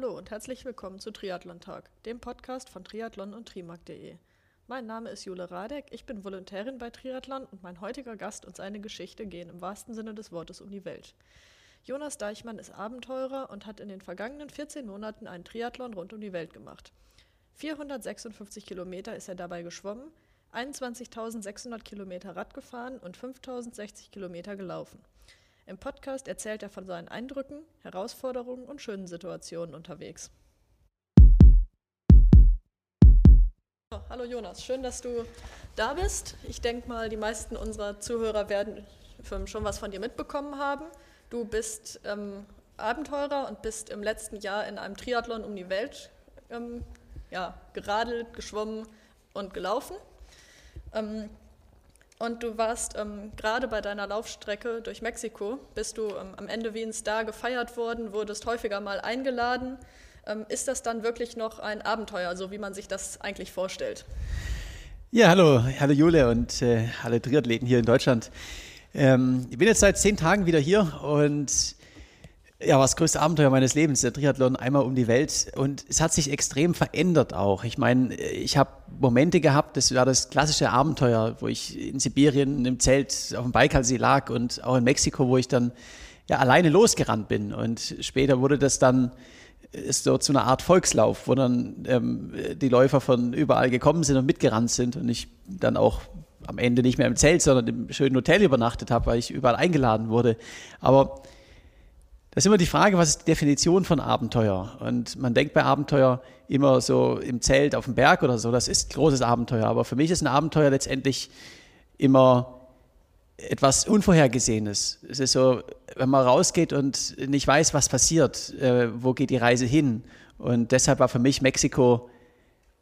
Hallo und herzlich willkommen zu Triathlon Tag, dem Podcast von Triathlon und Trimark.de. Mein Name ist Jule Radek, ich bin Volontärin bei Triathlon und mein heutiger Gast und seine Geschichte gehen im wahrsten Sinne des Wortes um die Welt. Jonas Deichmann ist Abenteurer und hat in den vergangenen 14 Monaten einen Triathlon rund um die Welt gemacht. 456 Kilometer ist er dabei geschwommen, 21.600 Kilometer Rad gefahren und 5.060 Kilometer gelaufen. Im Podcast erzählt er von seinen Eindrücken, Herausforderungen und schönen Situationen unterwegs. Hallo Jonas, schön, dass du da bist. Ich denke mal, die meisten unserer Zuhörer werden schon was von dir mitbekommen haben. Du bist ähm, Abenteurer und bist im letzten Jahr in einem Triathlon um die Welt ähm, ja, geradelt, geschwommen und gelaufen. Ähm, und du warst ähm, gerade bei deiner Laufstrecke durch Mexiko, bist du ähm, am Ende wie ein Star gefeiert worden, wurdest häufiger mal eingeladen. Ähm, ist das dann wirklich noch ein Abenteuer, so wie man sich das eigentlich vorstellt? Ja, hallo, hallo Jule und äh, alle Triathleten hier in Deutschland. Ähm, ich bin jetzt seit zehn Tagen wieder hier und ja, war das größte Abenteuer meines Lebens, der Triathlon einmal um die Welt. Und es hat sich extrem verändert auch. Ich meine, ich habe Momente gehabt, das war das klassische Abenteuer, wo ich in Sibirien im Zelt auf dem Baikalsee lag und auch in Mexiko, wo ich dann ja alleine losgerannt bin. Und später wurde das dann ist so zu einer Art Volkslauf, wo dann ähm, die Läufer von überall gekommen sind und mitgerannt sind und ich dann auch am Ende nicht mehr im Zelt, sondern im schönen Hotel übernachtet habe, weil ich überall eingeladen wurde. Aber ist immer die Frage, was ist die Definition von Abenteuer? Und man denkt bei Abenteuer immer so im Zelt auf dem Berg oder so, das ist großes Abenteuer. Aber für mich ist ein Abenteuer letztendlich immer etwas Unvorhergesehenes. Es ist so, wenn man rausgeht und nicht weiß, was passiert, äh, wo geht die Reise hin. Und deshalb war für mich Mexiko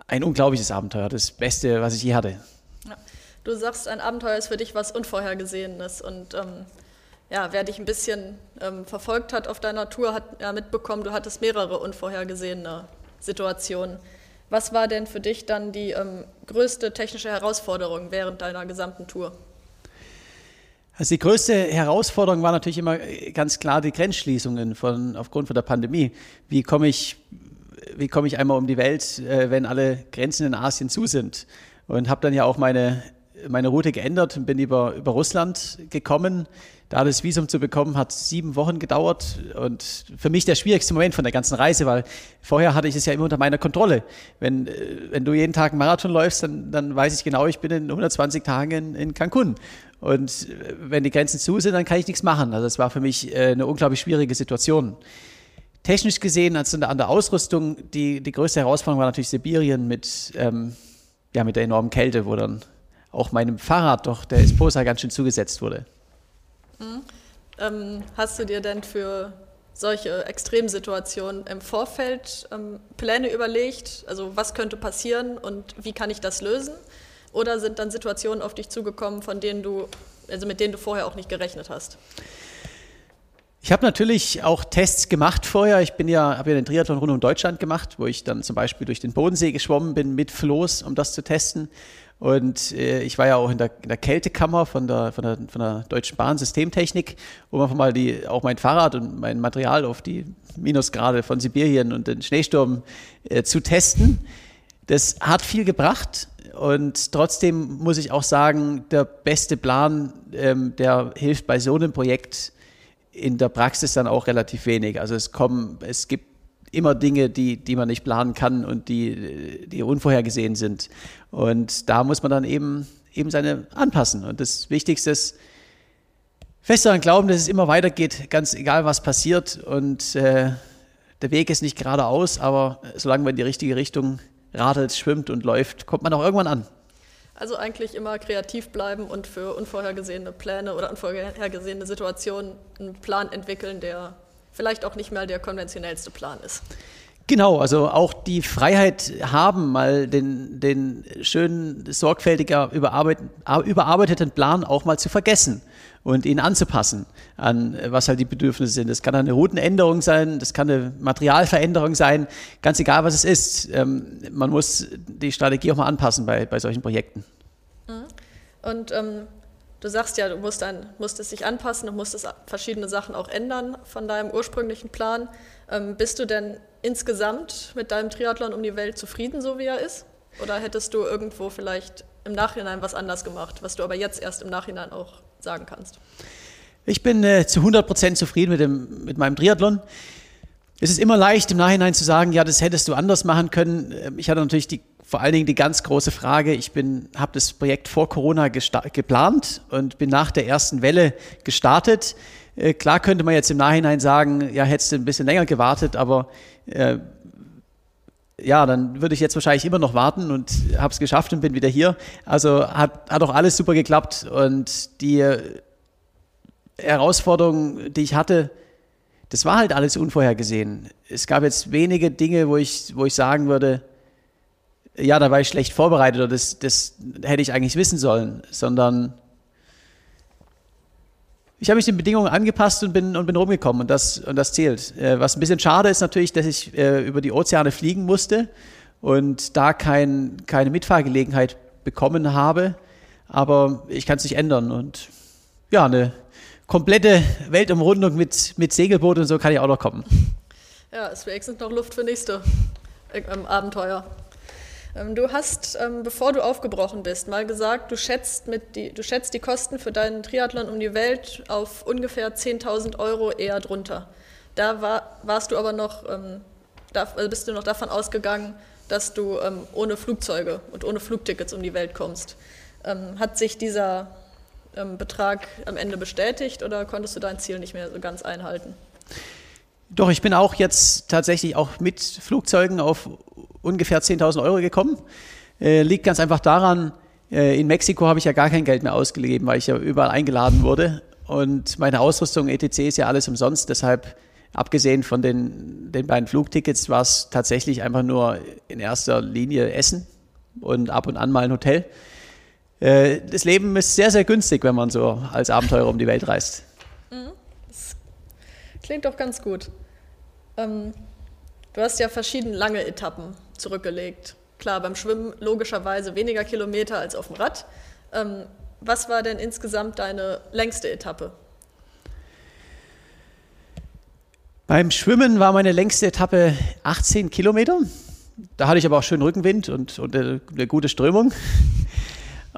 ein unglaubliches Abenteuer, das Beste, was ich je hatte. Ja. Du sagst, ein Abenteuer ist für dich was Unvorhergesehenes und ähm ja, wer dich ein bisschen ähm, verfolgt hat auf deiner Tour, hat ja mitbekommen, du hattest mehrere unvorhergesehene Situationen. Was war denn für dich dann die ähm, größte technische Herausforderung während deiner gesamten Tour? Also die größte Herausforderung war natürlich immer äh, ganz klar die Grenzschließungen von, aufgrund von der Pandemie. Wie komme ich, wie komme ich einmal um die Welt, äh, wenn alle Grenzen in Asien zu sind? Und habe dann ja auch meine, meine Route geändert und bin über, über Russland gekommen da das Visum zu bekommen, hat sieben Wochen gedauert und für mich der schwierigste Moment von der ganzen Reise, weil vorher hatte ich es ja immer unter meiner Kontrolle. Wenn, äh, wenn du jeden Tag einen Marathon läufst, dann, dann weiß ich genau, ich bin in 120 Tagen in, in Cancun. Und äh, wenn die Grenzen zu sind, dann kann ich nichts machen. Also es war für mich äh, eine unglaublich schwierige Situation. Technisch gesehen, also an der Ausrüstung, die, die größte Herausforderung war natürlich Sibirien mit, ähm, ja, mit der enormen Kälte, wo dann auch meinem Fahrrad doch der Esposa ganz schön zugesetzt wurde. Mhm. Ähm, hast du dir denn für solche Extremsituationen im Vorfeld ähm, Pläne überlegt? Also was könnte passieren und wie kann ich das lösen? Oder sind dann Situationen auf dich zugekommen, von denen du, also mit denen du vorher auch nicht gerechnet hast? Ich habe natürlich auch Tests gemacht vorher. Ich bin ja, habe ja den Triathlon rund um Deutschland gemacht, wo ich dann zum Beispiel durch den Bodensee geschwommen bin mit Floß, um das zu testen. Und äh, ich war ja auch in der, in der Kältekammer von der, von, der, von der Deutschen Bahn Systemtechnik, um einfach mal die, auch mein Fahrrad und mein Material auf die Minusgrade von Sibirien und den Schneesturm äh, zu testen. Das hat viel gebracht und trotzdem muss ich auch sagen, der beste Plan, ähm, der hilft bei so einem Projekt in der Praxis dann auch relativ wenig. Also es kommen, es gibt immer Dinge, die, die man nicht planen kann und die, die unvorhergesehen sind. Und da muss man dann eben, eben seine anpassen. Und das Wichtigste ist, fest daran glauben, dass es immer weitergeht, ganz egal was passiert. Und äh, der Weg ist nicht geradeaus, aber solange man in die richtige Richtung radelt, schwimmt und läuft, kommt man auch irgendwann an. Also eigentlich immer kreativ bleiben und für unvorhergesehene Pläne oder unvorhergesehene Situationen einen Plan entwickeln, der vielleicht auch nicht mehr der konventionellste Plan ist. Genau, also auch die Freiheit haben, mal den, den schönen, sorgfältiger überarbeiteten Plan auch mal zu vergessen und ihn anzupassen an was halt die Bedürfnisse sind. Das kann eine Routenänderung sein, das kann eine Materialveränderung sein, ganz egal was es ist. Ähm, man muss die Strategie auch mal anpassen bei, bei solchen Projekten. Mhm. Und ähm, Du sagst ja, du musst ein, musstest dich anpassen, du musstest verschiedene Sachen auch ändern von deinem ursprünglichen Plan. Ähm, bist du denn insgesamt mit deinem Triathlon um die Welt zufrieden, so wie er ist? Oder hättest du irgendwo vielleicht im Nachhinein was anders gemacht, was du aber jetzt erst im Nachhinein auch sagen kannst? Ich bin äh, zu 100 Prozent zufrieden mit, dem, mit meinem Triathlon. Es ist immer leicht im Nachhinein zu sagen, ja, das hättest du anders machen können. Ähm, ich hatte natürlich die, vor allen Dingen die ganz große Frage. Ich bin, habe das Projekt vor Corona geplant und bin nach der ersten Welle gestartet. Äh, klar könnte man jetzt im Nachhinein sagen, ja, hättest du ein bisschen länger gewartet, aber äh, ja, dann würde ich jetzt wahrscheinlich immer noch warten und habe es geschafft und bin wieder hier. Also hat, hat auch alles super geklappt und die Herausforderungen, die ich hatte, das war halt alles unvorhergesehen. Es gab jetzt wenige Dinge, wo ich, wo ich sagen würde, ja, da war ich schlecht vorbereitet oder das, das hätte ich eigentlich wissen sollen, sondern ich habe mich den Bedingungen angepasst und bin, und bin rumgekommen und das, und das zählt. Äh, was ein bisschen schade ist natürlich, dass ich äh, über die Ozeane fliegen musste und da kein, keine Mitfahrgelegenheit bekommen habe. Aber ich kann es nicht ändern und ja, eine komplette Weltumrundung mit, mit Segelboot und so kann ich auch noch kommen. Ja, es wäre noch Luft für nächste ähm, Abenteuer. Ähm, du hast, ähm, bevor du aufgebrochen bist, mal gesagt, du schätzt, mit die, du schätzt die Kosten für deinen Triathlon um die Welt auf ungefähr 10.000 Euro eher drunter. Da war, warst du aber noch, ähm, also bist du noch davon ausgegangen, dass du ohne Flugzeuge und ohne Flugtickets um die Welt kommst. Hat sich dieser Betrag am Ende bestätigt oder konntest du dein Ziel nicht mehr so ganz einhalten? Doch, ich bin auch jetzt tatsächlich auch mit Flugzeugen auf ungefähr 10.000 Euro gekommen. Äh, liegt ganz einfach daran, äh, in Mexiko habe ich ja gar kein Geld mehr ausgegeben, weil ich ja überall eingeladen wurde. Und meine Ausrüstung etc. ist ja alles umsonst. Deshalb, abgesehen von den, den beiden Flugtickets, war es tatsächlich einfach nur in erster Linie Essen und ab und an mal ein Hotel. Äh, das Leben ist sehr, sehr günstig, wenn man so als Abenteurer um die Welt reist. Klingt doch ganz gut. Ähm, du hast ja verschiedene lange Etappen zurückgelegt. Klar, beim Schwimmen logischerweise weniger Kilometer als auf dem Rad. Ähm, was war denn insgesamt deine längste Etappe? Beim Schwimmen war meine längste Etappe 18 Kilometer. Da hatte ich aber auch schön Rückenwind und, und eine, eine gute Strömung.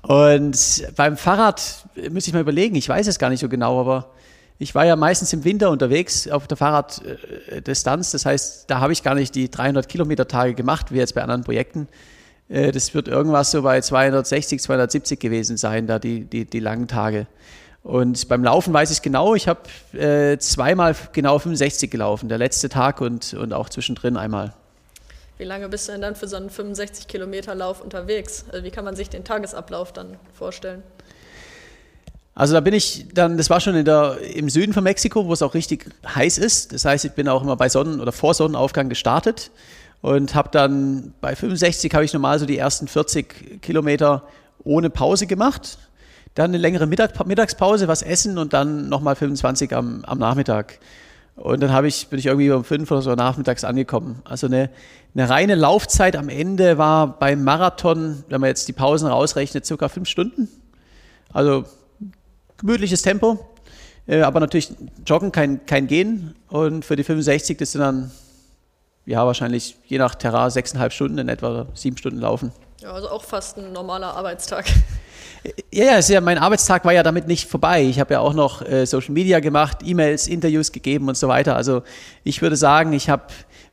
Und beim Fahrrad müsste ich mal überlegen, ich weiß es gar nicht so genau, aber ich war ja meistens im Winter unterwegs auf der Fahrraddistanz. Das heißt, da habe ich gar nicht die 300 Kilometer Tage gemacht, wie jetzt bei anderen Projekten. Äh, das wird irgendwas so bei 260, 270 gewesen sein, da die, die, die langen Tage. Und beim Laufen weiß ich genau, ich habe äh, zweimal genau 65 gelaufen, der letzte Tag und, und auch zwischendrin einmal. Wie lange bist du denn dann für so einen 65 Kilometer Lauf unterwegs? Also wie kann man sich den Tagesablauf dann vorstellen? Also da bin ich dann, das war schon der, im Süden von Mexiko, wo es auch richtig heiß ist. Das heißt, ich bin auch immer bei Sonnen- oder vor Sonnenaufgang gestartet und habe dann bei 65 habe ich normal so die ersten 40 Kilometer ohne Pause gemacht. Dann eine längere Mittag, Mittagspause, was essen und dann nochmal 25 am, am Nachmittag. Und dann ich, bin ich irgendwie um fünf oder so nachmittags angekommen. Also eine, eine reine Laufzeit am Ende war beim Marathon, wenn man jetzt die Pausen rausrechnet, circa fünf Stunden. Also gemütliches Tempo, äh, aber natürlich Joggen, kein, kein Gehen. Und für die 65, das sind dann ja wahrscheinlich je nach Terrain sechseinhalb Stunden in etwa sieben Stunden laufen. Ja, also auch fast ein normaler Arbeitstag. Ja, ja, ja, mein Arbeitstag war ja damit nicht vorbei. Ich habe ja auch noch äh, Social Media gemacht, E-Mails, Interviews gegeben und so weiter. Also ich würde sagen, ich habe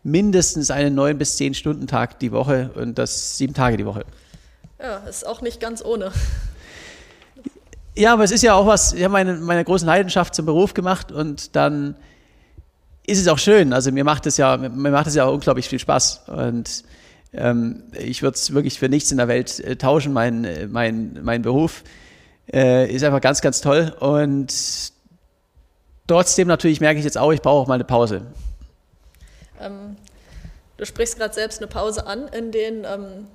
mindestens einen neun bis zehn Stunden Tag die Woche und das sieben Tage die Woche. Ja, ist auch nicht ganz ohne. Ja, aber es ist ja auch was, ich habe meine, meine großen Leidenschaft zum Beruf gemacht und dann ist es auch schön. Also mir macht es ja, mir macht es ja auch unglaublich viel Spaß. Und ähm, ich würde es wirklich für nichts in der Welt äh, tauschen, mein, mein, mein Beruf. Äh, ist einfach ganz, ganz toll. Und trotzdem natürlich merke ich jetzt auch, ich brauche auch mal eine Pause. Ähm, du sprichst gerade selbst eine Pause an. In den ähm,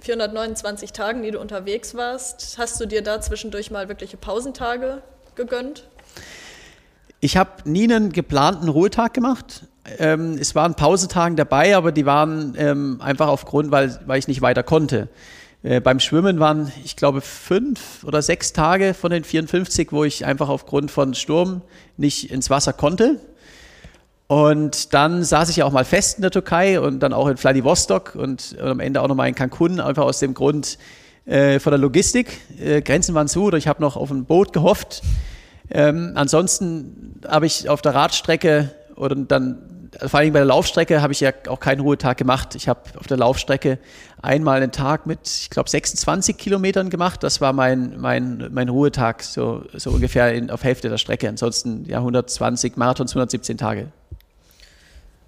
429 Tagen, die du unterwegs warst, hast du dir da zwischendurch mal wirkliche Pausentage gegönnt? Ich habe nie einen geplanten Ruhetag gemacht. Ähm, es waren Pausetagen dabei, aber die waren ähm, einfach aufgrund, weil, weil ich nicht weiter konnte. Äh, beim Schwimmen waren, ich glaube, fünf oder sechs Tage von den 54, wo ich einfach aufgrund von Sturm nicht ins Wasser konnte. Und dann saß ich ja auch mal fest in der Türkei und dann auch in Vladivostok und, und am Ende auch nochmal in Cancun, einfach aus dem Grund äh, von der Logistik. Äh, Grenzen waren zu oder ich habe noch auf ein Boot gehofft. Ähm, ansonsten habe ich auf der Radstrecke oder dann, vor allem bei der Laufstrecke, habe ich ja auch keinen Ruhetag gemacht. Ich habe auf der Laufstrecke einmal einen Tag mit, ich glaube, 26 Kilometern gemacht. Das war mein, mein, mein Ruhetag, so, so ungefähr in, auf Hälfte der Strecke. Ansonsten ja 120 Marathons, 117 Tage.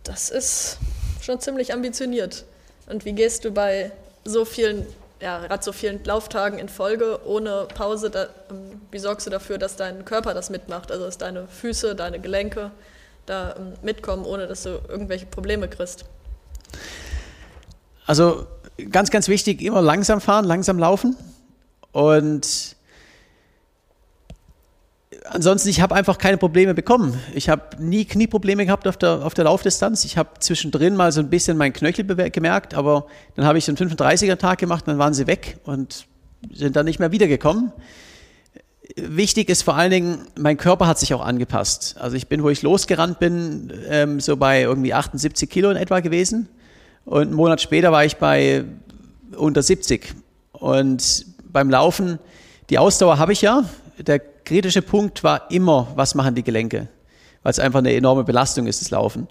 Das ist schon ziemlich ambitioniert. Und wie gehst du bei so vielen, ja, gerade so vielen Lauftagen in Folge ohne Pause, da, ähm, wie sorgst du dafür, dass dein Körper das mitmacht? Also dass deine Füße, deine Gelenke da ähm, mitkommen, ohne dass du irgendwelche Probleme kriegst? Also ganz, ganz wichtig, immer langsam fahren, langsam laufen. Und ansonsten, ich habe einfach keine Probleme bekommen. Ich habe nie Knieprobleme gehabt auf der, auf der Laufdistanz. Ich habe zwischendrin mal so ein bisschen meinen Knöchel gemerkt, aber dann habe ich einen 35er-Tag gemacht, dann waren sie weg und sind dann nicht mehr wiedergekommen. Wichtig ist vor allen Dingen, mein Körper hat sich auch angepasst. Also ich bin, wo ich losgerannt bin, ähm, so bei irgendwie 78 Kilo in etwa gewesen. Und einen Monat später war ich bei unter 70. Und beim Laufen, die Ausdauer habe ich ja. Der kritische Punkt war immer, was machen die Gelenke? Weil es einfach eine enorme Belastung ist, das Laufen.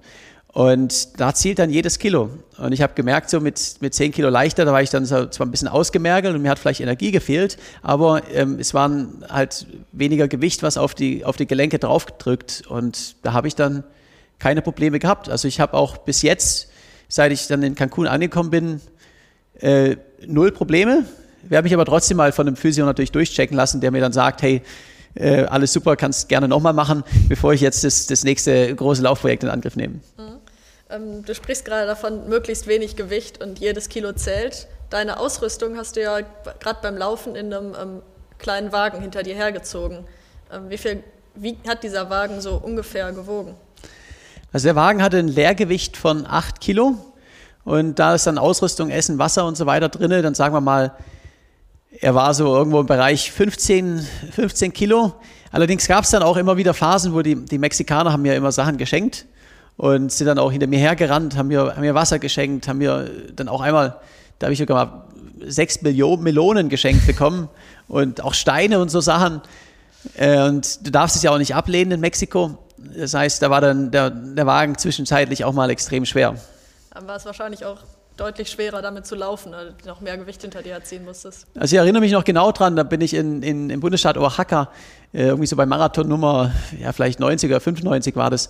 Und da zielt dann jedes Kilo. Und ich habe gemerkt, so mit, mit 10 Kilo leichter, da war ich dann so, zwar ein bisschen ausgemergelt und mir hat vielleicht Energie gefehlt, aber ähm, es waren halt weniger Gewicht, was auf die, auf die Gelenke draufgedrückt. Und da habe ich dann keine Probleme gehabt. Also ich habe auch bis jetzt, seit ich dann in Cancun angekommen bin, äh, null Probleme. Werde mich aber trotzdem mal von einem Physio natürlich durchchecken lassen, der mir dann sagt, hey, äh, alles super, kannst gerne nochmal machen, bevor ich jetzt das, das nächste große Laufprojekt in Angriff nehme. Mhm. Ähm, du sprichst gerade davon, möglichst wenig Gewicht und jedes Kilo zählt. Deine Ausrüstung hast du ja gerade beim Laufen in einem ähm, kleinen Wagen hinter dir hergezogen. Ähm, wie, viel, wie hat dieser Wagen so ungefähr gewogen? Also der Wagen hatte ein Leergewicht von 8 Kilo und da ist dann Ausrüstung, Essen, Wasser und so weiter drin, dann sagen wir mal er war so irgendwo im Bereich 15, 15 Kilo. Allerdings gab es dann auch immer wieder Phasen, wo die, die Mexikaner haben mir immer Sachen geschenkt und sind dann auch hinter mir hergerannt, haben mir, haben mir Wasser geschenkt, haben mir dann auch einmal, da habe ich sogar mal sechs Millionen Melonen geschenkt bekommen und auch Steine und so Sachen. Äh, und du darfst es ja auch nicht ablehnen in Mexiko. Das heißt, da war dann der, der Wagen zwischenzeitlich auch mal extrem schwer. War es wahrscheinlich auch deutlich schwerer damit zu laufen, weil du noch mehr Gewicht hinter dir erziehen musstest. Also ich erinnere mich noch genau dran, da bin ich in, in, im Bundesstaat Oaxaca, äh, irgendwie so bei Marathon Nummer, ja vielleicht 90 oder 95 war das.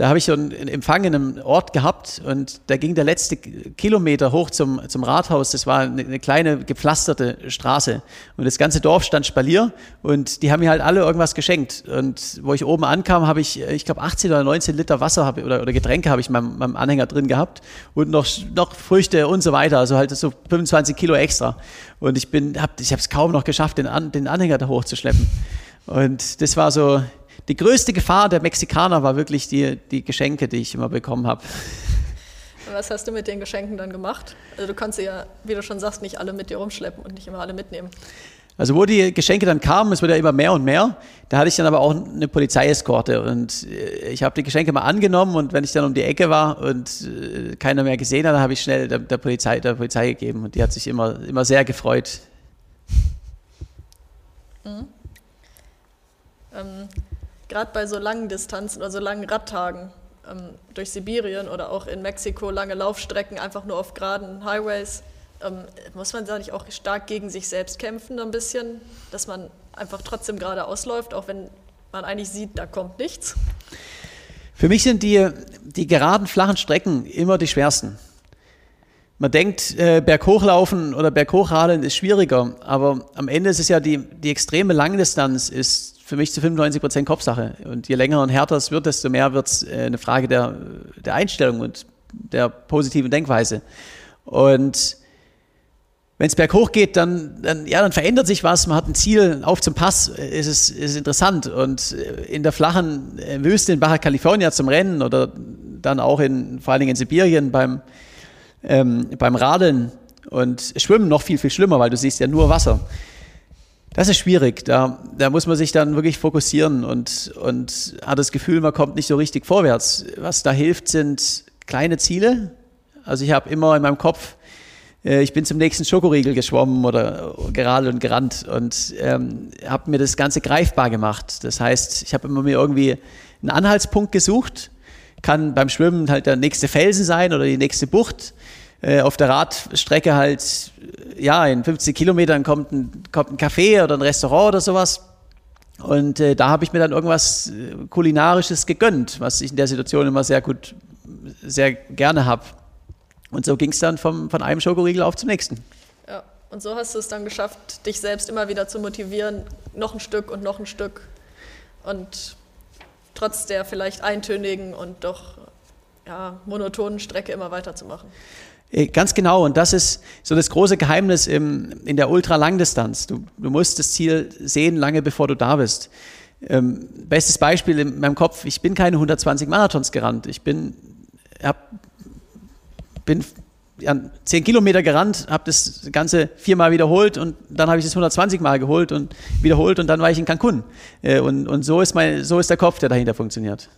Da habe ich so einen Empfang in einem Ort gehabt und da ging der letzte Kilometer hoch zum, zum Rathaus. Das war eine, eine kleine gepflasterte Straße und das ganze Dorf stand Spalier und die haben mir halt alle irgendwas geschenkt. Und wo ich oben ankam, habe ich, ich glaube, 18 oder 19 Liter Wasser hab, oder, oder Getränke habe ich in meinem, meinem Anhänger drin gehabt und noch, noch Früchte und so weiter. Also halt so 25 Kilo extra. Und ich bin, hab, ich habe es kaum noch geschafft, den, An, den Anhänger da hochzuschleppen. Und das war so, die größte Gefahr der Mexikaner war wirklich die, die Geschenke, die ich immer bekommen habe. Was hast du mit den Geschenken dann gemacht? Also du kannst sie ja, wie du schon sagst, nicht alle mit dir rumschleppen und nicht immer alle mitnehmen. Also wo die Geschenke dann kamen, es wurde ja immer mehr und mehr, da hatte ich dann aber auch eine Polizeieskorte und äh, ich habe die Geschenke mal angenommen und wenn ich dann um die Ecke war und äh, keiner mehr gesehen hat, dann habe ich schnell der, der, Polizei, der Polizei gegeben und die hat sich immer, immer sehr gefreut. Mhm. Ähm, gerade bei so langen Distanzen oder so langen Radtagen ähm, durch Sibirien oder auch in Mexiko, lange Laufstrecken, einfach nur auf geraden Highways, ähm, muss man da nicht auch stark gegen sich selbst kämpfen, ein bisschen, dass man einfach trotzdem geradeaus läuft, auch wenn man eigentlich sieht, da kommt nichts? Für mich sind die, die geraden, flachen Strecken immer die schwersten. Man denkt, äh, berghochlaufen oder berghochladen ist schwieriger, aber am Ende ist es ja die, die extreme Langdistanz ist für mich zu 95 Prozent Kopfsache. Und je länger und härter es wird, desto mehr wird es äh, eine Frage der, der Einstellung und der positiven Denkweise. Und wenn es berghoch geht, dann, dann, ja, dann verändert sich was. Man hat ein Ziel auf zum Pass, ist es ist interessant. Und äh, in der flachen äh, Wüste in Baja California zum Rennen oder dann auch in, vor allen Dingen in Sibirien beim, ähm, beim Radeln und Schwimmen noch viel, viel schlimmer, weil du siehst ja nur Wasser Das ist schwierig. Da, da muss man sich dann wirklich fokussieren und, und hat das Gefühl, man kommt nicht so richtig vorwärts. Was da hilft, sind kleine Ziele. Also ich habe immer in meinem Kopf, äh, ich bin zum nächsten Schokoriegel geschwommen oder gerade und gerannt und ähm, habe mir das Ganze greifbar gemacht. Das heißt, ich habe immer mir irgendwie einen Anhaltspunkt gesucht. Kann beim Schwimmen halt der nächste Felsen sein oder die nächste Bucht. Äh, auf der Radstrecke halt, ja, in 50 Kilometern kommt ein, kommt ein Café oder ein Restaurant oder sowas. Und äh, da habe ich mir dann irgendwas äh, Kulinarisches gegönnt, was ich in der Situation immer sehr gut, sehr gerne habe. Und so ging es dann vom, von einem Schokoriegel auf zum nächsten. Ja, und so hast du es dann geschafft, dich selbst immer wieder zu motivieren, noch ein Stück und noch ein Stück. Und trotz der vielleicht eintönigen und doch ja, monotonen Strecke immer weiterzumachen. Äh, ganz genau, und das ist so das große Geheimnis im, in der Ultralangdistanz. Du, du musst das Ziel sehen, lange bevor du da bist. Ähm, bestes Beispiel in meinem Kopf, ich bin keine 120 Marathons gerannt. Ich bin, hab, bin ja, 10 Kilometer gerannt, habe das Ganze viermal wiederholt und dann habe ich es 120 Mal geholt und wiederholt und dann war ich in Cancun. Äh, und, und so, ist mein, so ist der Kopf, der dahinter funktioniert.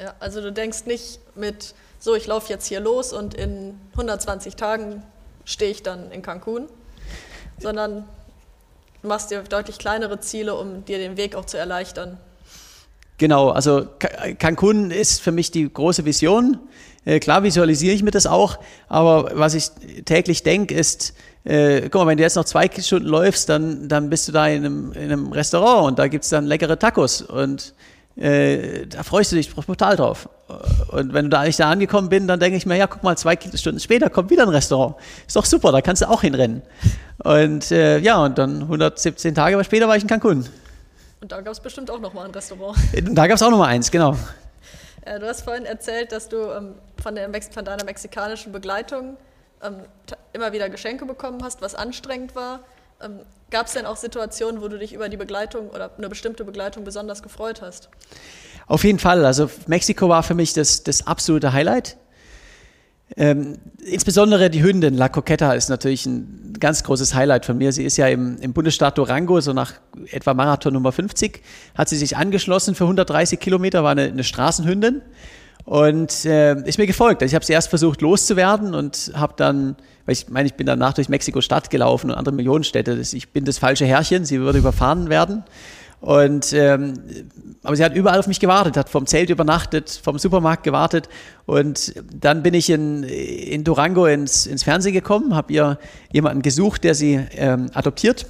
Ja, also du denkst nicht mit so, ich laufe jetzt hier los und in 120 Tagen stehe ich dann in Cancun, sondern du machst dir deutlich kleinere Ziele, um dir den Weg auch zu erleichtern. Genau, also Cancun ist für mich die große Vision. Äh, klar visualisiere ich mir das auch, aber was ich täglich denke, ist, äh, guck mal, wenn du jetzt noch zwei Stunden läufst, dann, dann bist du da in einem, in einem Restaurant und da gibt es dann leckere Tacos und äh, da freust du dich total drauf. Und wenn du da nicht da angekommen bin, dann denke ich mir, ja, guck mal, zwei Stunden später kommt wieder ein Restaurant. Ist doch super, da kannst du auch hinrennen. Und äh, ja, und dann 117 Tage später war ich in Cancun. Und da gab es bestimmt auch nochmal ein Restaurant. Da gab es auch nochmal eins, genau. Äh, du hast vorhin erzählt, dass du ähm, von, der, von deiner mexikanischen Begleitung ähm, immer wieder Geschenke bekommen hast, was anstrengend war. Ähm, Gab es denn auch Situationen, wo du dich über die Begleitung oder eine bestimmte Begleitung besonders gefreut hast? Auf jeden Fall. Also Mexiko war für mich das, das absolute Highlight. Ähm, insbesondere die Hündin La Coqueta ist natürlich ein ganz großes Highlight von mir. Sie ist ja im, im Bundesstaat Durango, so nach etwa Marathon Nummer 50, hat sie sich angeschlossen für 130 Kilometer, war eine, eine Straßenhündin und äh, ist mir gefolgt. Also ich habe sie erst versucht loszuwerden und habe dann, weil ich meine, ich bin danach durch Mexiko-Stadt gelaufen und andere Millionenstädte. Ich bin das falsche Herrchen, sie würde überfahren werden. Und ähm, aber sie hat überall auf mich gewartet, hat vom Zelt übernachtet, vom Supermarkt gewartet. Und dann bin ich in, in Durango ins, ins Fernsehen gekommen, habe ihr jemanden gesucht, der sie ähm, adoptiert.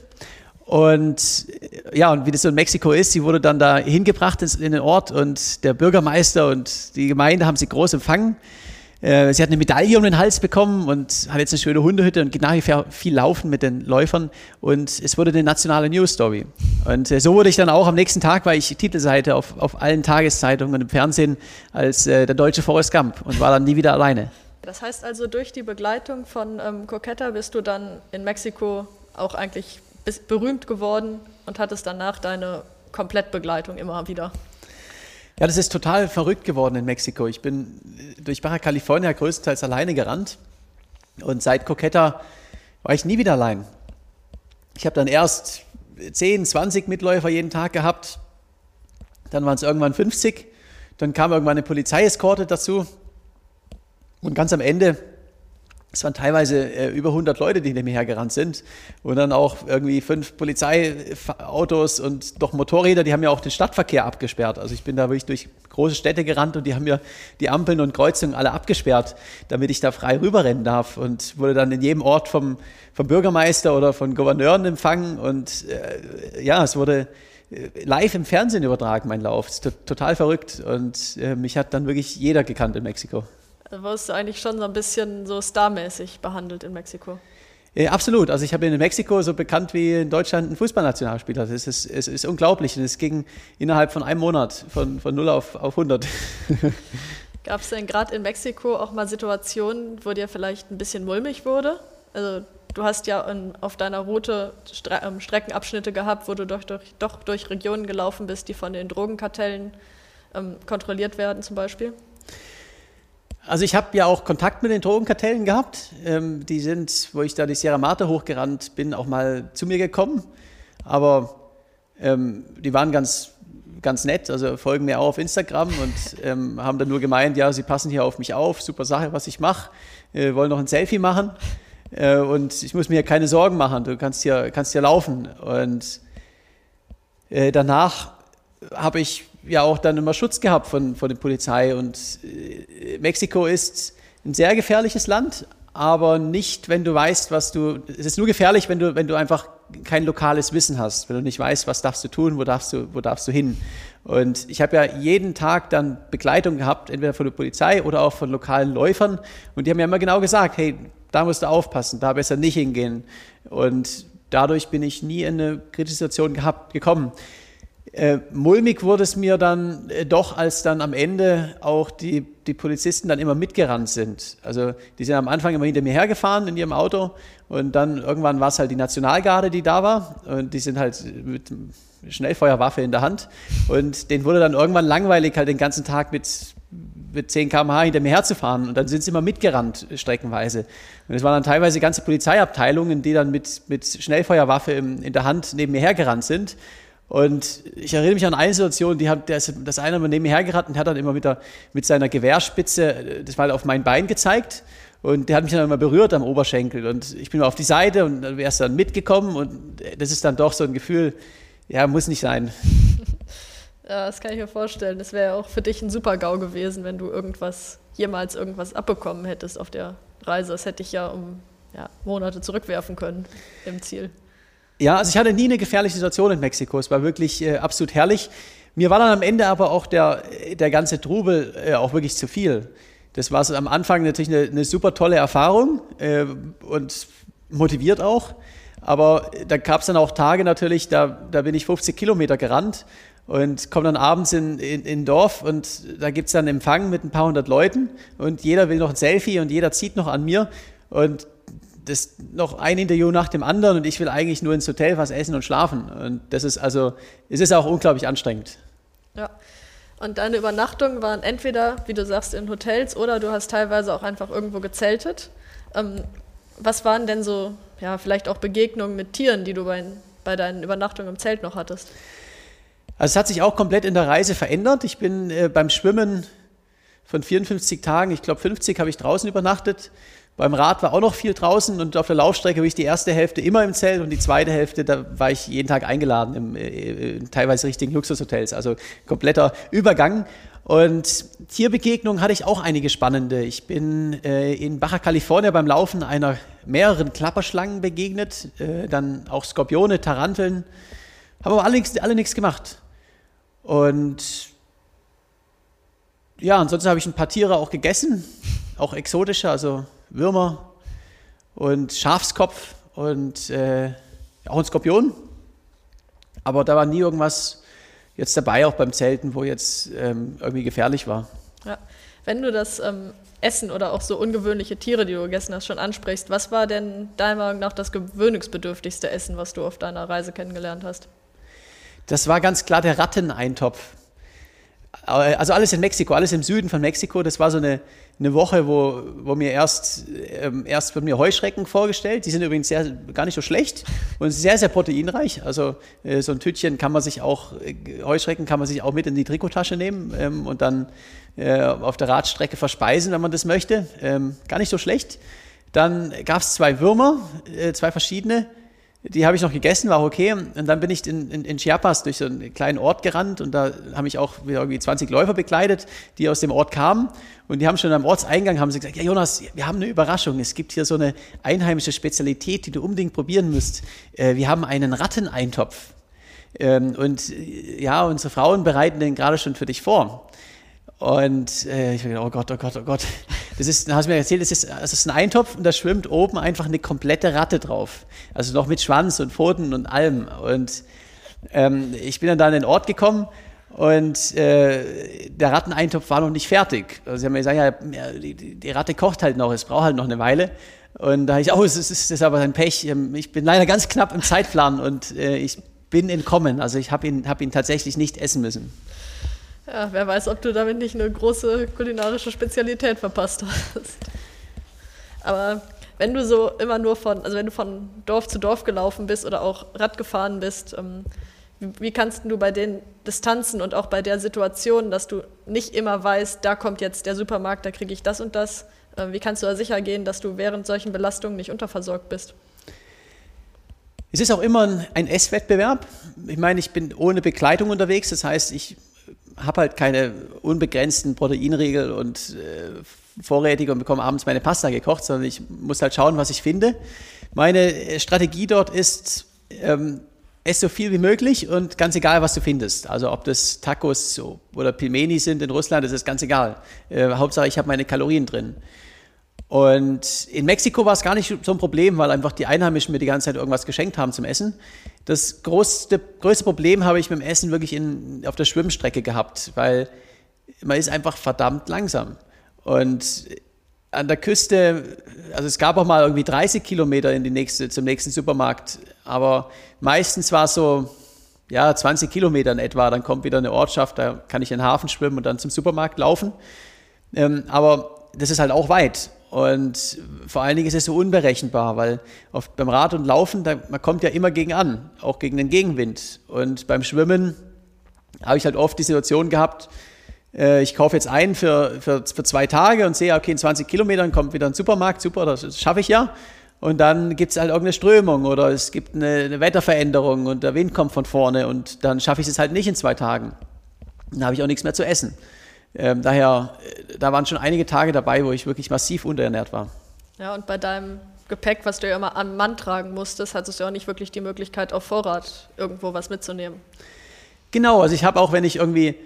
Und ja, und wie das so in Mexiko ist, sie wurde dann da hingebracht in den Ort und der Bürgermeister und die Gemeinde haben sie groß empfangen. Äh, sie hat eine Medaille um den Hals bekommen und hat jetzt eine schöne Hundehütte und geht nachher viel laufen mit den Läufern. Und es wurde eine nationale News Story. Und äh, so wurde ich dann auch am nächsten Tag, war ich Titelseite auf, auf allen Tageszeitungen und im Fernsehen als äh, der deutsche Forrest Gump und war dann nie wieder alleine. Das heißt also, durch die Begleitung von ähm, Coquetta bist du dann in Mexiko auch eigentlich berühmt geworden und hattest danach deine Komplettbegleitung immer wieder. Ja, das ist total verrückt geworden in Mexiko. Ich bin durch Baja California größtenteils alleine gerannt und seit Coqueta war ich nie wieder allein. Ich habe dann erst 10, 20 Mitläufer jeden Tag gehabt, dann waren es irgendwann 50, dann kam irgendwann eine Polizeieskorte dazu und ganz am Ende es waren teilweise äh, über 100 Leute, die hinter mir hergerannt sind. Und dann auch irgendwie fünf Polizeiautos und doch Motorräder, die haben ja auch den Stadtverkehr abgesperrt. Also ich bin da wirklich durch große Städte gerannt und die haben mir die Ampeln und Kreuzungen alle abgesperrt, damit ich da frei rüberrennen darf. Und wurde dann in jedem Ort vom, vom Bürgermeister oder von Gouverneuren empfangen. Und äh, ja, es wurde äh, live im Fernsehen übertragen, mein Lauf. Total verrückt. Und äh, mich hat dann wirklich jeder gekannt in Mexiko. Wirst du eigentlich schon so ein bisschen so starmäßig behandelt in Mexiko. Ja, absolut. Also ich habe in Mexiko so bekannt wie in Deutschland ein Fußballnationalspieler. Das ist, es ist unglaublich. Und es ging innerhalb von einem Monat von, von 0 auf, auf 100. Gab es denn gerade in Mexiko auch mal Situationen, wo dir vielleicht ein bisschen mulmig wurde? Also du hast ja in, auf deiner Route Stre ähm, Streckenabschnitte gehabt, wo du durch, durch, doch durch Regionen gelaufen bist, die von den Drogenkartellen ähm, kontrolliert werden zum Beispiel? Also ich habe ja auch Kontakt mit den Drogenkartellen gehabt. Ähm, die sind, wo ich da die Sierra Mate hochgerannt bin, auch mal zu mir gekommen. aber ähm, die waren ganz, ganz nett, also folgen mir auch auf Instagram und ähm, haben dann nur gemeint, ja, sie passen hier auf mich auf, super Sache, was ich mache, äh, wollen noch ein Selfie machen äh, und ich muss mir keine Sorgen machen, du kannst hier, kannst hier laufen. Und äh, danach habe ich ja auch dann immer Schutz gehabt von, von der Polizei und äh, Mexiko ist ein sehr gefährliches Land, aber nicht, wenn du weißt, was du. Es ist nur gefährlich, wenn du, wenn du einfach kein lokales Wissen hast, wenn du nicht weißt, was darfst du tun, wo darfst du, wo darfst du hin. Und ich habe ja jeden Tag dann Begleitung gehabt, entweder von der Polizei oder auch von lokalen Läufern. Und die haben mir immer genau gesagt, hey, da musst du aufpassen, da besser nicht hingehen. Und dadurch bin ich nie in eine kritische Situation gehabt, gekommen. Äh, mulmig wurde es mir dann äh, doch, als dann am Ende auch die, die Polizisten dann immer mitgerannt sind. Also die sind am Anfang immer hinter mir hergefahren in ihrem Auto und dann irgendwann war es halt die Nationalgarde, die da war und die sind halt mit Schnellfeuerwaffe in der Hand und denen wurde dann irgendwann langweilig, halt den ganzen Tag mit, mit 10 km/h hinter mir herzufahren und dann sind sie immer mitgerannt streckenweise. Und es waren dann teilweise ganze Polizeiabteilungen, die dann mit, mit Schnellfeuerwaffe in, in der Hand neben mir hergerannt sind und ich erinnere mich an eine Situation, die hat, ist, das eine neben mir hergerannt und hat dann immer mit, der, mit seiner Gewehrspitze äh, das mal auf mein Bein gezeigt. Und der hat mich dann immer berührt am Oberschenkel. Und ich bin auf die Seite und dann wäre es dann mitgekommen. Und das ist dann doch so ein Gefühl, ja, muss nicht sein. Ja, das kann ich mir vorstellen. Das wäre ja auch für dich ein super GAU gewesen, wenn du irgendwas, jemals irgendwas abbekommen hättest auf der Reise. Das hätte ich ja um ja, Monate zurückwerfen können im Ziel. Ja, also ich hatte nie eine gefährliche Situation in Mexiko. Es war wirklich äh, absolut herrlich. Mir war dann am Ende aber auch der, der ganze Trubel äh, auch wirklich zu viel. Das war so am Anfang natürlich eine, eine super tolle Erfahrung äh, und motiviert auch. Aber da gab es dann auch Tage natürlich, da, da bin ich 50 Kilometer gerannt und komme dann abends in, in, in Dorf und da gibt es dann Empfang mit ein paar hundert Leuten und jeder will noch ein Selfie und jeder zieht noch an mir. Und das noch ein Interview nach dem anderen und ich will eigentlich nur ins Hotel was essen und schlafen. Und das ist also, es ist auch unglaublich anstrengend. Ja. Und deine Übernachtungen waren entweder, wie du sagst, in Hotels oder du hast teilweise auch einfach irgendwo gezeltet. Ähm, was waren denn so, ja, vielleicht auch Begegnungen mit Tieren, die du bei, bei deinen Übernachtungen im Zelt noch hattest? Also es hat sich auch komplett in der Reise verändert. Ich bin äh, beim Schwimmen von 54 Tagen, ich glaube 50 habe ich draußen übernachtet. Beim Rad war auch noch viel draußen und auf der Laufstrecke war ich die erste Hälfte immer im Zelt und die zweite Hälfte, da war ich jeden Tag eingeladen, im, äh, in teilweise richtigen Luxushotels. Also kompletter Übergang. Und Tierbegegnungen hatte ich auch einige spannende. Ich bin äh, in Baja California beim Laufen einer mehreren Klapperschlangen begegnet, äh, dann auch Skorpione, Taranteln, haben aber alle, alle nichts gemacht. Und ja, ansonsten habe ich ein paar Tiere auch gegessen, auch exotische, also Würmer und Schafskopf und äh, auch ein Skorpion. Aber da war nie irgendwas jetzt dabei, auch beim Zelten, wo jetzt ähm, irgendwie gefährlich war. Ja. Wenn du das ähm, Essen oder auch so ungewöhnliche Tiere, die du gegessen hast, schon ansprichst, was war denn deiner Meinung nach das gewöhnungsbedürftigste Essen, was du auf deiner Reise kennengelernt hast? Das war ganz klar der Ratteneintopf. Äh, also alles in Mexiko, alles im Süden von Mexiko. Das war so eine, eine Woche, wo, wo mir erst, ähm, erst wird mir Heuschrecken vorgestellt. Die sind übrigens sehr, gar nicht so schlecht und sehr, sehr proteinreich. Also äh, so ein Tütchen kann man sich auch, äh, Heuschrecken kann man sich auch mit in die Trikottasche nehmen ähm, und dann äh, auf der Radstrecke verspeisen, wenn man das möchte. Ähm, gar nicht so schlecht. Dann gab es zwei Würmer, äh, zwei verschiedene die habe ich noch gegessen, war okay. Und dann bin ich in, in, in, Chiapas durch so einen kleinen Ort gerannt und da habe ich auch irgendwie 20 Läufer begleitet, die aus dem Ort kamen. Und die haben schon am Ortseingang haben sie gesagt, ja Jonas, wir haben eine Überraschung. Es gibt hier so eine einheimische Spezialität, die du unbedingt probieren musst. Äh, wir haben einen Ratteneintopf. Ähm, und äh, ja, unsere Frauen bereiten den gerade schon für dich vor. Und äh, ich habe gedacht, oh Gott, oh Gott, oh Gott. Das ist, hast du mir erzählt, das ist, das ist ein Eintopf und da schwimmt oben einfach eine komplette Ratte drauf. Also noch mit Schwanz und Pfoten und allem. Und ähm, ich bin dann da an den Ort gekommen und äh, der Ratteneintopf war noch nicht fertig. Also sie haben mir gesagt, ja, die, die Ratte kocht halt noch, es braucht halt noch eine Weile. Und da habe ich, oh, das ist, das ist aber ein Pech. Ähm, ich bin leider ganz knapp im Zeitplan und äh, ich bin entkommen. Also ich habe ihn, hab ihn tatsächlich nicht essen müssen. Ja, wer weiß, ob du damit nicht eine große kulinarische Spezialität verpasst hast. Aber wenn du so immer nur von, also wenn du von Dorf zu Dorf gelaufen bist oder auch Rad gefahren bist, ähm, wie kannst du bei den Distanzen und auch bei der Situation, dass du nicht immer weißt, da kommt jetzt der Supermarkt, da kriege ich das und das, äh, wie kannst du da sicher gehen, dass du während solchen Belastungen nicht unterversorgt bist? Es ist auch immer ein Esswettbewerb. Ich meine, ich bin ohne Begleitung unterwegs, das heißt, ich habe halt keine unbegrenzten Proteinriegel und äh, vorrätig und bekomme abends meine Pasta gekocht, sondern ich muss halt schauen, was ich finde. Meine Strategie dort ist, ähm, ess so viel wie möglich und ganz egal, was du findest. Also ob das Tacos oder Pilmeni sind in Russland, das ist ganz egal. Äh, Hauptsache, ich habe meine Kalorien drin. Und in Mexiko war es gar nicht so ein Problem, weil einfach die Einheimischen mir die ganze Zeit irgendwas geschenkt haben zum Essen. Das größte, größte Problem habe ich mit dem Essen wirklich in, auf der Schwimmstrecke gehabt, weil man ist einfach verdammt langsam. Und an der Küste, also es gab auch mal irgendwie 30 Kilometer in die nächste, zum nächsten Supermarkt, aber meistens war es so, ja, 20 Kilometer in etwa, dann kommt wieder eine Ortschaft, da kann ich in den Hafen schwimmen und dann zum Supermarkt laufen. Ähm, aber das ist halt auch weit. Und vor allen Dingen ist es so unberechenbar, weil oft beim Rad und Laufen, da, man kommt ja immer gegen an, auch gegen den Gegenwind. Und beim Schwimmen habe ich halt oft die Situation gehabt, äh, ich kaufe jetzt ein für, für, für zwei Tage und sehe, okay, in 20 Kilometern kommt wieder ein Supermarkt, super, das schaffe ich ja. Und dann gibt es halt irgendeine Strömung oder es gibt eine, eine, Wetterveränderung und der Wind kommt von vorne und dann schaffe ich es halt nicht in zwei Tagen. Dann habe ich auch nichts mehr zu essen. Ähm, daher, äh, da waren schon einige Tage dabei, wo ich wirklich massiv unterernährt war. Ja, und bei deinem Gepäck, was du ja immer am Mann tragen musstest, hattest du auch nicht wirklich die Möglichkeit, auf Vorrat irgendwo was mitzunehmen. Genau, also ich habe auch, wenn ich irgendwie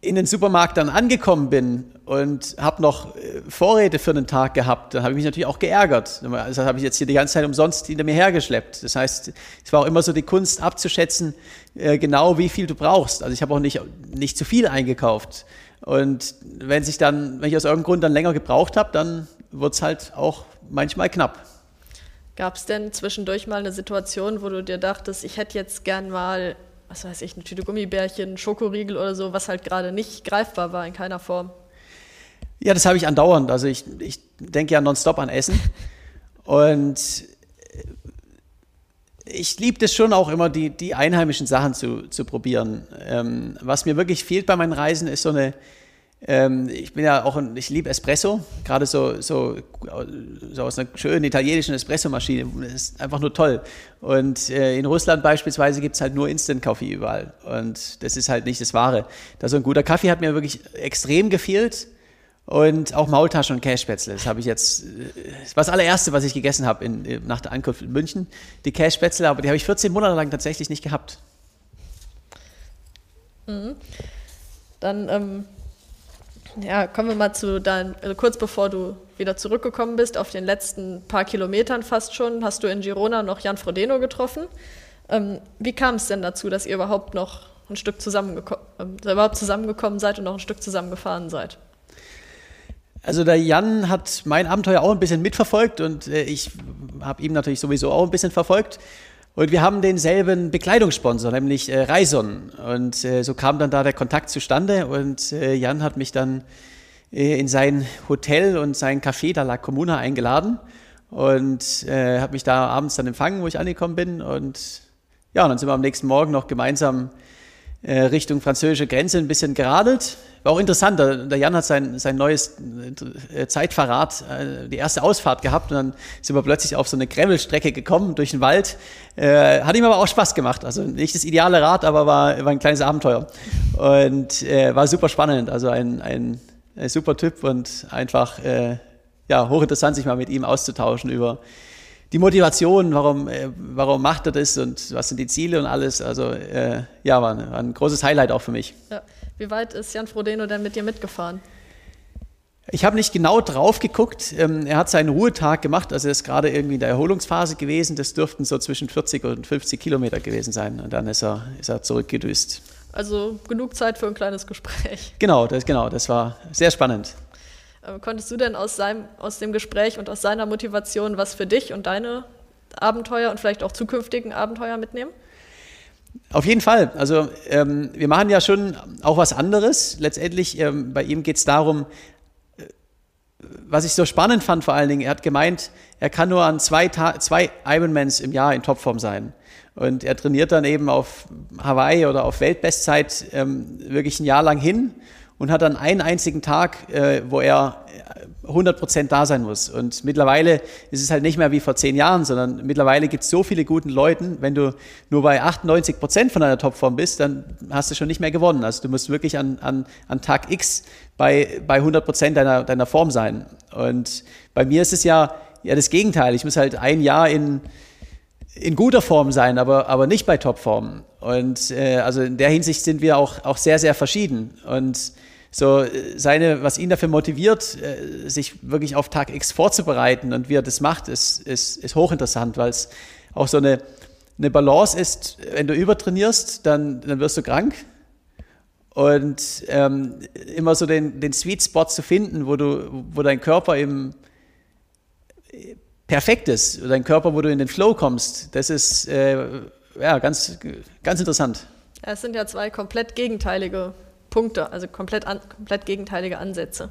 in den Supermarkt dann angekommen bin und habe noch äh, Vorräte für den Tag gehabt, dann habe ich mich natürlich auch geärgert. Also habe ich jetzt hier die ganze Zeit umsonst hinter mir hergeschleppt. Das heißt, es war auch immer so die Kunst abzuschätzen, äh, genau wie viel du brauchst. Also ich habe auch nicht, nicht zu viel eingekauft. Und wenn sich dann, wenn ich aus irgendeinem Grund dann länger gebraucht habe, dann wird es halt auch manchmal knapp. Gab es denn zwischendurch mal eine Situation, wo du dir dachtest, ich hätte jetzt gern mal, was weiß ich, eine Tüte Gummibärchen, Schokoriegel oder so, was halt gerade nicht greifbar war in keiner Form? Ja, das habe ich andauernd. Also ich, ich denke ja nonstop an Essen. Und ich liebe es schon auch immer, die, die einheimischen Sachen zu, zu probieren. Ähm, was mir wirklich fehlt bei meinen Reisen, ist so eine, ähm, ich bin ja auch, ein, ich liebe Espresso, gerade so, so, so, aus einer schönen italienischen Espressomaschine, das ist einfach nur toll. Und äh, in Russland beispielsweise gibt es halt nur Instant-Kaffee überall und das ist halt nicht das Wahre. Da so ein guter Kaffee hat mir wirklich extrem gefehlt und auch Maultaschen und Kässpätzle. Das habe ich jetzt, das war das allererste, was ich gegessen habe in, nach der Ankunft in München. Die Kässpätzle, aber die habe ich 14 Monate lang tatsächlich nicht gehabt. Mhm. Dann ähm, ja, kommen wir mal zu deinem, also kurz bevor du wieder zurückgekommen bist, auf den letzten paar Kilometern fast schon, hast du in Girona noch Jan Frodeno getroffen. Ähm, wie kam es denn dazu, dass ihr überhaupt noch ein Stück zusammengekommen, äh, überhaupt zusammengekommen seid und noch ein Stück zusammengefahren seid? Also der Jan hat mein Abenteuer auch ein bisschen mitverfolgt und äh, ich habe ihm natürlich sowieso auch ein bisschen verfolgt. Und wir haben denselben Bekleidungssponsor, nämlich äh, Reison. Und äh, so kam dann da der Kontakt zustande und äh, Jan hat mich dann äh, in sein Hotel und sein Café da La Comuna eingeladen und äh, hat mich da abends dann empfangen, wo ich angekommen bin. Und ja, und dann sind wir am nächsten Morgen noch gemeinsam äh, Richtung französische Grenze ein bisschen geradelt. War auch interessant, der, Jan hat sein, sein neues äh, Zeitverrat, äh, die erste Ausfahrt gehabt und dann sind wir plötzlich auf so eine Gravelstrecke gekommen durch den Wald. hat ihm aber auch Spaß gemacht. Also nicht das ideale Rad, aber war, war ein kleines Abenteuer. Und war super spannend. Also ein, ein, ein super Typ und einfach ja, hochinteressant, sich mal mit ihm auszutauschen über die Motivation, warum, äh, warum macht er das und was sind die Ziele und alles. Also äh, ja, war ein, war ein, großes Highlight auch für mich. Ja. Wie weit ist Jan Frodeno denn mit dir mitgefahren? Ich habe nicht genau drauf geguckt. Ähm, er hat seinen Ruhetag gemacht, also er ist gerade irgendwie in der Erholungsphase gewesen. Das dürften so zwischen 40 und 50 Kilometer gewesen sein. Und dann ist er, ist er zurückgedüst. Also genug Zeit für ein kleines Gespräch. Genau, das, genau, das war sehr spannend. Ähm, konntest du denn aus, seinem, aus dem Gespräch und aus seiner Motivation was für dich und deine Abenteuer und vielleicht auch zukünftigen Abenteuer mitnehmen? Auf jeden Fall. Also ähm, wir machen ja schon auch was anderes. Letztendlich, ähm, bei ihm geht es darum, äh, was ich so spannend fand vor allen Dingen, er hat gemeint, er kann nur an zwei, Ta zwei Ironmans im Jahr in Topform sein. Und er trainiert dann eben auf Hawaii oder auf Weltbestzeit ähm, wirklich ein Jahr lang hin und hat dann einen einzigen Tag, äh, wo er 100 Prozent da sein muss. Und mittlerweile ist es halt nicht mehr wie vor zehn Jahren, sondern mittlerweile gibt es so viele guten Leute, wenn du nur bei 98 Prozent von deiner Topform bist, dann hast du schon nicht mehr gewonnen. Also du musst wirklich an, an, an Tag X bei, bei 100 Prozent deiner, deiner Form sein. Und bei mir ist es ja, ja das Gegenteil. Ich muss halt ein Jahr in, in guter Form sein, aber, aber nicht bei Topform. Und äh, also in der Hinsicht sind wir auch, auch sehr, sehr verschieden. Und so seine, was ihn dafür motiviert, äh, sich wirklich auf Tag X vorzubereiten und wie er das macht, ist, ist, ist hochinteressant, weil es auch so eine, eine Balance ist, wenn du übertrainierst, dann, dann wirst du krank. Und ähm, immer so den, den Sweet Spot zu finden, wo, du, wo dein Körper eben perfekt ist, dein Körper, wo du in den Flow kommst, das ist äh, ja, ganz, ganz interessant. Es sind ja zwei komplett gegenteilige Punkte, also komplett, an, komplett gegenteilige Ansätze.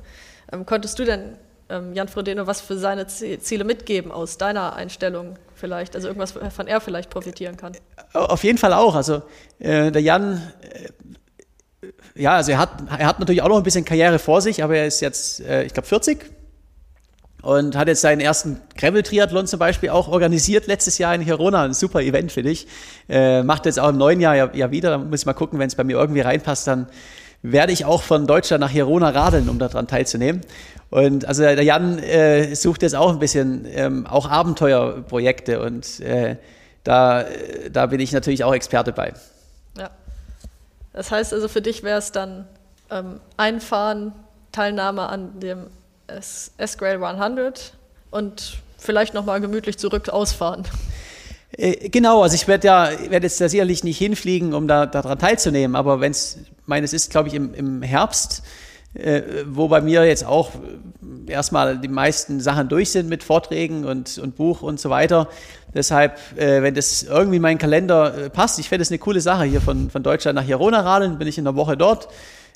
Ähm, konntest du denn ähm, Jan Frodeno was für seine Ziele mitgeben aus deiner Einstellung vielleicht, also irgendwas, von er vielleicht profitieren kann? Auf jeden Fall auch. Also äh, der Jan, äh, ja, also er hat, er hat natürlich auch noch ein bisschen Karriere vor sich, aber er ist jetzt, äh, ich glaube, 40 und hat jetzt seinen ersten Gravel-Triathlon zum Beispiel auch organisiert letztes Jahr in Hirona. Ein super Event für dich. Äh, macht jetzt auch im neuen Jahr ja, ja wieder. Da muss ich mal gucken, wenn es bei mir irgendwie reinpasst, dann werde ich auch von Deutschland nach Hirona radeln, um daran teilzunehmen. Und also der Jan äh, sucht jetzt auch ein bisschen ähm, auch Abenteuerprojekte und äh, da, da bin ich natürlich auch Experte bei. Ja. Das heißt also für dich wäre es dann ähm, Einfahren, Teilnahme an dem S-Grail 100 und vielleicht nochmal gemütlich zurück ausfahren. Äh, genau, also ich werde ja werde jetzt da sicherlich nicht hinfliegen, um da daran teilzunehmen, aber wenn es, meines ist, glaube ich, im, im Herbst, äh, wo bei mir jetzt auch erstmal die meisten Sachen durch sind mit Vorträgen und, und Buch und so weiter. Deshalb, äh, wenn das irgendwie in meinen Kalender äh, passt, ich fände es eine coole Sache, hier von, von Deutschland nach Hirona radeln, bin ich in der Woche dort,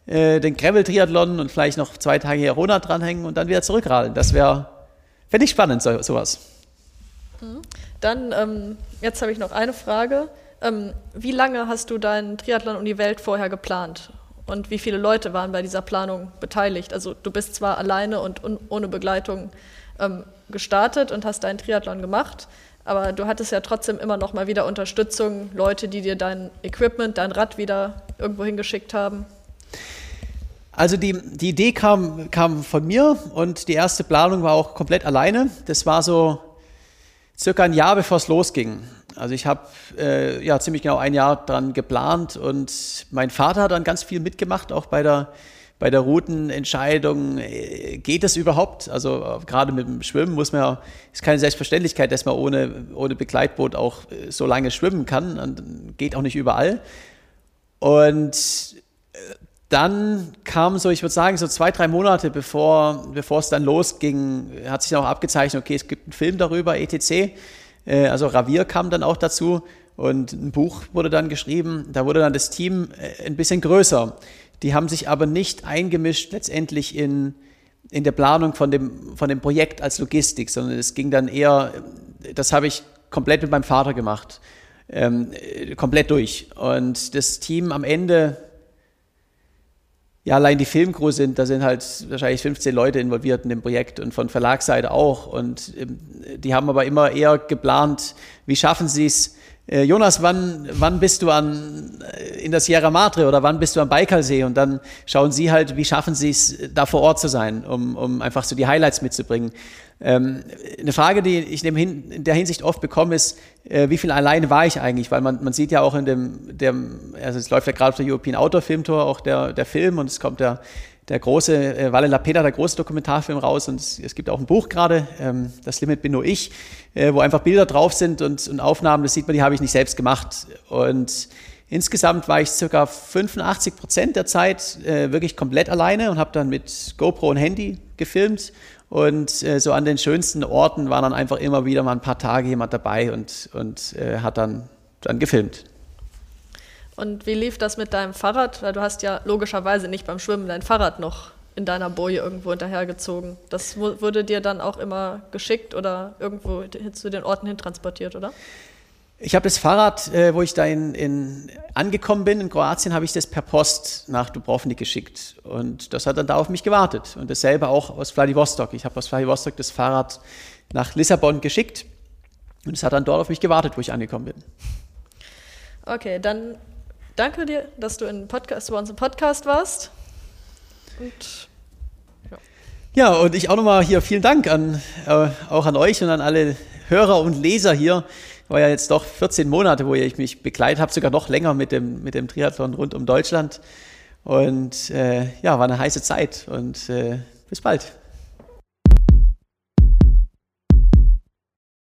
äh, den Gravel-Triathlon und vielleicht noch zwei Tage Hirona dranhängen und dann wieder zurückradeln. Das wäre, fände ich spannend, so, sowas. Mhm. Dann, ähm, jetzt habe ich noch eine Frage. Ähm, wie lange hast du deinen Triathlon um die Welt vorher geplant? Und wie viele Leute waren bei dieser Planung beteiligt? Also du bist zwar alleine und ohne Begleitung ähm, gestartet und hast deinen Triathlon gemacht, aber du hattest ja trotzdem immer noch mal wieder Unterstützung, Leute, die dir dein Equipment, dein Rad wieder irgendwo hingeschickt haben. Also die, die Idee kam, kam von mir und die erste Planung war auch komplett alleine. Das war so circa ein Jahr, bevor es losging. Also ich habe äh, ja ziemlich genau ein Jahr dran geplant und mein Vater hat dann ganz viel mitgemacht, auch bei der bei der Routenentscheidung. Äh, geht das überhaupt? Also äh, gerade mit dem Schwimmen muss man ja, ist keine Selbstverständlichkeit, dass man ohne, ohne Begleitboot auch äh, so lange schwimmen kann. Und geht auch nicht überall. Und dann kam so, ich würde sagen, so zwei, drei Monate bevor, bevor es dann losging, hat sich dann auch abgezeichnet, okay, es gibt einen Film darüber, ETC. Äh, also Ravier kam dann auch dazu und ein Buch wurde dann geschrieben. Da wurde dann das Team äh, ein bisschen größer. Die haben sich aber nicht eingemischt letztendlich in, in der Planung von dem, von dem Projekt als Logistik, sondern es ging dann eher, das habe ich komplett mit meinem Vater gemacht, ähm, komplett durch. Und das Team am Ende, ja, allein die Filmcrew sind, da sind halt wahrscheinlich 15 Leute involviert in dem Projekt und von Verlagsseite auch. Und ähm, die haben aber immer eher geplant, wie schaffen sie es, Jonas, wann, wann bist du an, äh, in der Sierra Madre oder wann bist du am Baikalsee? Und dann schauen sie halt, wie schaffen sie es, da vor Ort zu sein, um, um einfach so die Highlights mitzubringen. Ähm, eine Frage, die ich in der Hinsicht oft bekomme, ist, äh, wie viel alleine war ich eigentlich? Weil man, man sieht ja auch in dem, dem also es läuft ja gerade auf der European Outdoor Film Tour auch der, der Film und es kommt der, der große, äh, Valle La Pena, der große Dokumentarfilm raus und es, es gibt auch ein Buch gerade, ähm, Das Limit bin nur ich, äh, wo einfach Bilder drauf sind und, und Aufnahmen, das sieht man, die habe ich nicht selbst gemacht. Und insgesamt war ich circa 85 Prozent der Zeit äh, wirklich komplett alleine und habe dann mit GoPro und Handy gefilmt und äh, so an den schönsten Orten war dann einfach immer wieder mal ein paar Tage jemand dabei und, und äh, hat dann, dann gefilmt. Und wie lief das mit deinem Fahrrad? Weil du hast ja logischerweise nicht beim Schwimmen dein Fahrrad noch in deiner Boje irgendwo hinterhergezogen. Das wurde dir dann auch immer geschickt oder irgendwo zu den Orten hin transportiert, oder? Ich habe das Fahrrad, äh, wo ich da in, in, angekommen bin in Kroatien, habe ich das per Post nach Dubrovnik geschickt. Und das hat dann da auf mich gewartet. Und dasselbe auch aus Vladivostok. Ich habe aus Vladivostok das Fahrrad nach Lissabon geschickt. Und es hat dann dort auf mich gewartet, wo ich angekommen bin. Okay, dann danke dir, dass du in Podcast, bei uns im Podcast warst. Und ja. ja, und ich auch nochmal hier vielen Dank an, äh, auch an euch und an alle Hörer und Leser hier war ja jetzt doch 14 Monate, wo ich mich begleitet habe, sogar noch länger mit dem, mit dem Triathlon rund um Deutschland. Und äh, ja, war eine heiße Zeit und äh, bis bald.